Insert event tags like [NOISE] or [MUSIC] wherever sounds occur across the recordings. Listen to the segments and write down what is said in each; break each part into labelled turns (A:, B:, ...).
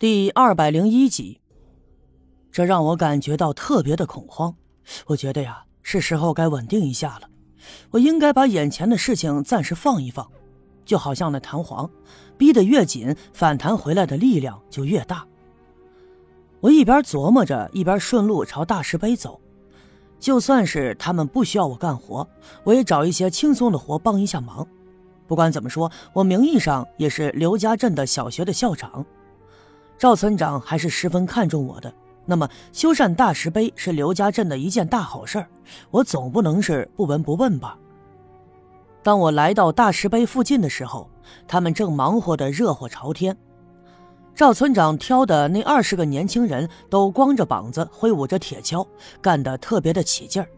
A: 第二百零一集，这让我感觉到特别的恐慌。我觉得呀，是时候该稳定一下了。我应该把眼前的事情暂时放一放，就好像那弹簧，逼得越紧，反弹回来的力量就越大。我一边琢磨着，一边顺路朝大石碑走。就算是他们不需要我干活，我也找一些轻松的活帮一下忙。不管怎么说，我名义上也是刘家镇的小学的校长。赵村长还是十分看重我的，那么修缮大石碑是刘家镇的一件大好事，我总不能是不闻不问吧？当我来到大石碑附近的时候，他们正忙活得热火朝天。赵村长挑的那二十个年轻人都光着膀子，挥舞着铁锹，干得特别的起劲儿。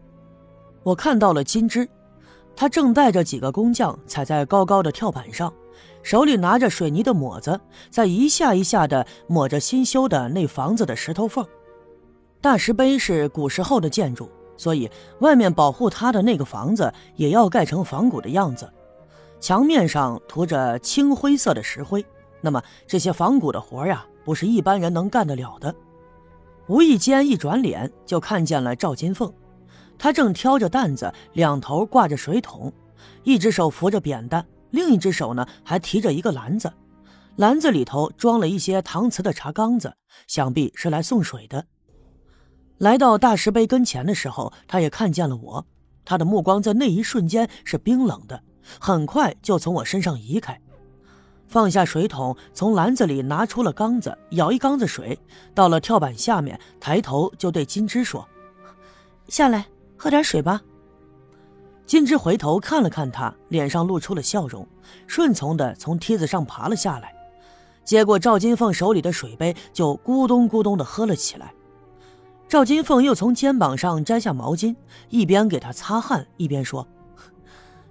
A: 我看到了金枝，他正带着几个工匠踩在高高的跳板上。手里拿着水泥的抹子，在一下一下的抹着新修的那房子的石头缝。大石碑是古时候的建筑，所以外面保护它的那个房子也要盖成仿古的样子。墙面上涂着青灰色的石灰。那么这些仿古的活呀，不是一般人能干得了的。无意间一转脸，就看见了赵金凤，她正挑着担子，两头挂着水桶，一只手扶着扁担。另一只手呢，还提着一个篮子，篮子里头装了一些搪瓷的茶缸子，想必是来送水的。来到大石碑跟前的时候，他也看见了我，他的目光在那一瞬间是冰冷的，很快就从我身上移开，放下水桶，从篮子里拿出了缸子，舀一缸子水，到了跳板下面，抬头就对金枝说：“下来喝点水吧。”金枝回头看了看他，脸上露出了笑容，顺从的从梯子上爬了下来，接过赵金凤手里的水杯，就咕咚咕咚的喝了起来。赵金凤又从肩膀上摘下毛巾，一边给他擦汗，一边说：“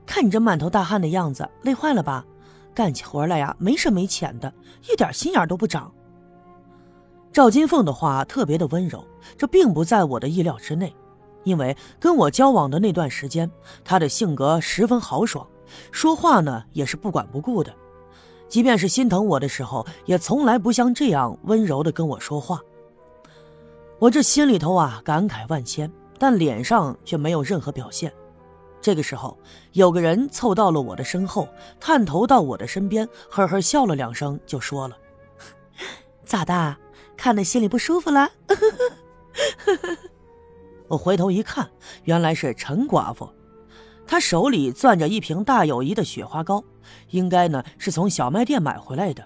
A: 看你这满头大汗的样子，累坏了吧？干起活来呀，没深没浅的，一点心眼都不长。”赵金凤的话特别的温柔，这并不在我的意料之内。因为跟我交往的那段时间，他的性格十分豪爽，说话呢也是不管不顾的，即便是心疼我的时候，也从来不像这样温柔的跟我说话。我这心里头啊感慨万千，但脸上却没有任何表现。这个时候，有个人凑到了我的身后，探头到我的身边，呵呵笑了两声，就说了：“ [LAUGHS] 咋的，看的心里不舒服了？” [LAUGHS] 我回头一看，原来是陈寡妇，她手里攥着一瓶大友谊的雪花膏，应该呢是从小卖店买回来的。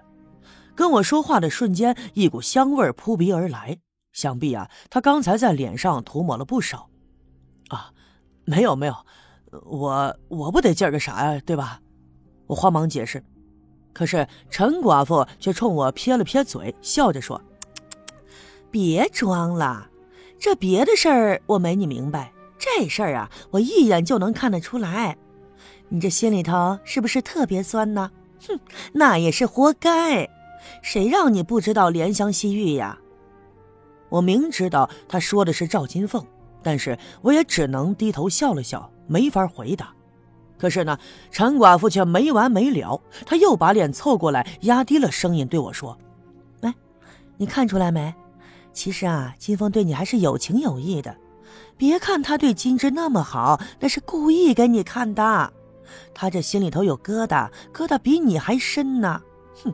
A: 跟我说话的瞬间，一股香味扑鼻而来，想必啊，她刚才在脸上涂抹了不少。啊，没有没有，我我不得劲个啥呀，对吧？我慌忙解释，可是陈寡妇却冲我撇了撇嘴，笑着说：“ [TSK] 别装了。”这别的事儿我没你明白，这事儿啊，我一眼就能看得出来。你这心里头是不是特别酸呢？哼，那也是活该。谁让你不知道怜香惜玉呀？我明知道他说的是赵金凤，但是我也只能低头笑了笑，没法回答。可是呢，陈寡妇却没完没了，她又把脸凑过来，压低了声音对我说：“哎，你看出来没？”其实啊，金凤对你还是有情有义的。别看他对金枝那么好，那是故意给你看的。他这心里头有疙瘩，疙瘩比你还深呢。哼！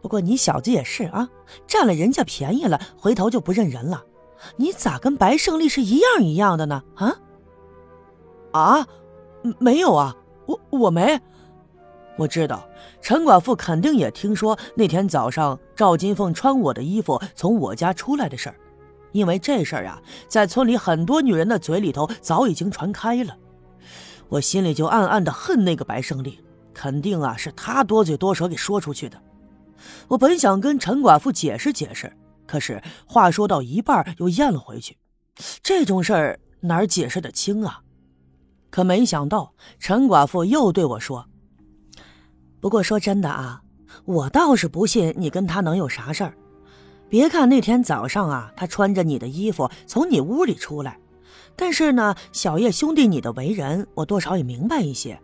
A: 不过你小子也是啊，占了人家便宜了，回头就不认人了。你咋跟白胜利是一样一样的呢？啊？啊？没有啊，我我没。我知道陈寡妇肯定也听说那天早上赵金凤穿我的衣服从我家出来的事儿，因为这事儿啊，在村里很多女人的嘴里头早已经传开了。我心里就暗暗的恨那个白胜利，肯定啊是他多嘴多舌给说出去的。我本想跟陈寡妇解释解释，可是话说到一半又咽了回去。这种事儿哪儿解释得清啊？可没想到陈寡妇又对我说。不过说真的啊，我倒是不信你跟他能有啥事儿。别看那天早上啊，他穿着你的衣服从你屋里出来，但是呢，小叶兄弟你的为人，我多少也明白一些。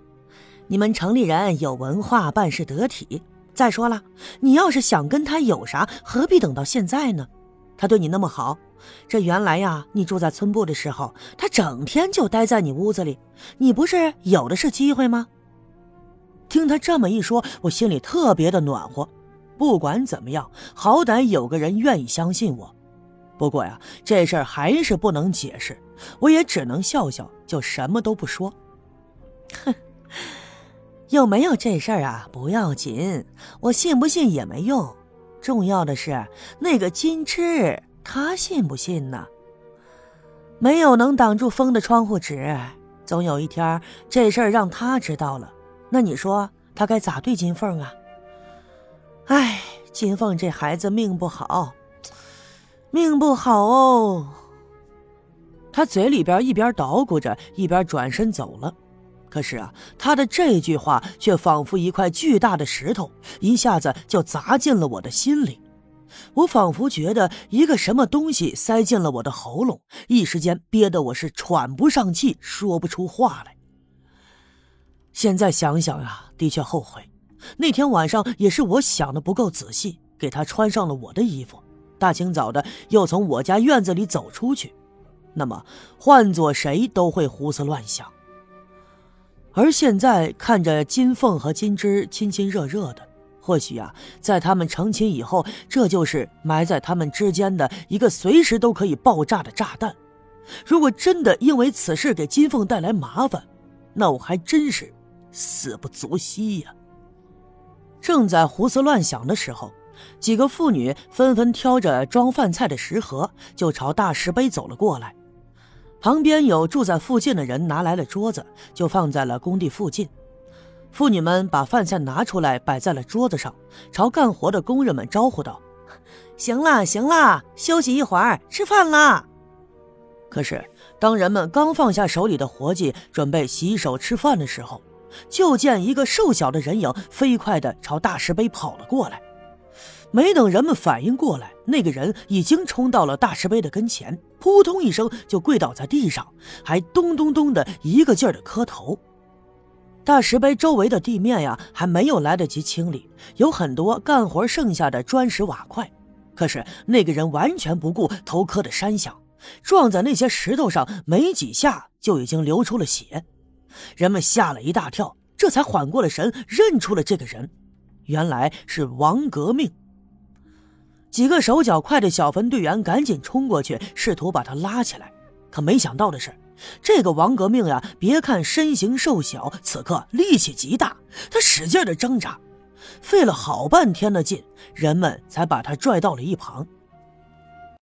A: 你们城里人有文化，办事得体，再说了，你要是想跟他有啥，何必等到现在呢？他对你那么好，这原来呀，你住在村部的时候，他整天就待在你屋子里，你不是有的是机会吗？听他这么一说，我心里特别的暖和。不管怎么样，好歹有个人愿意相信我。不过呀，这事儿还是不能解释，我也只能笑笑，就什么都不说。哼，有没有这事儿啊？不要紧，我信不信也没用。重要的是那个金枝，他信不信呢？没有能挡住风的窗户纸，总有一天这事儿让他知道了，那你说他该咋对金凤啊？哎，金凤这孩子命不好，命不好哦。他嘴里边一边捣鼓着，一边转身走了。可是啊，他的这句话却仿佛一块巨大的石头，一下子就砸进了我的心里。我仿佛觉得一个什么东西塞进了我的喉咙，一时间憋得我是喘不上气，说不出话来。现在想想啊，的确后悔。那天晚上也是我想的不够仔细，给他穿上了我的衣服，大清早的又从我家院子里走出去。那么换做谁都会胡思乱想。而现在看着金凤和金枝亲亲热热的，或许啊，在他们成亲以后，这就是埋在他们之间的一个随时都可以爆炸的炸弹。如果真的因为此事给金凤带来麻烦，那我还真是死不足惜呀。正在胡思乱想的时候，几个妇女纷纷挑着装饭菜的食盒，就朝大石碑走了过来。旁边有住在附近的人拿来了桌子，就放在了工地附近。妇女们把饭菜拿出来摆在了桌子上，朝干活的工人们招呼道：“行了，行了，休息一会儿，吃饭啦。”可是，当人们刚放下手里的活计，准备洗手吃饭的时候，就见一个瘦小的人影飞快地朝大石碑跑了过来。没等人们反应过来，那个人已经冲到了大石碑的跟前，扑通一声就跪倒在地上，还咚咚咚的一个劲儿的磕头。大石碑周围的地面呀，还没有来得及清理，有很多干活剩下的砖石瓦块。可是那个人完全不顾头磕的山响，撞在那些石头上，没几下就已经流出了血。人们吓了一大跳，这才缓过了神，认出了这个人，原来是王革命。几个手脚快的小分队员赶紧冲过去，试图把他拉起来。可没想到的是，这个王革命呀，别看身形瘦小，此刻力气极大。他使劲的挣扎，费了好半天的劲，人们才把他拽到了一旁。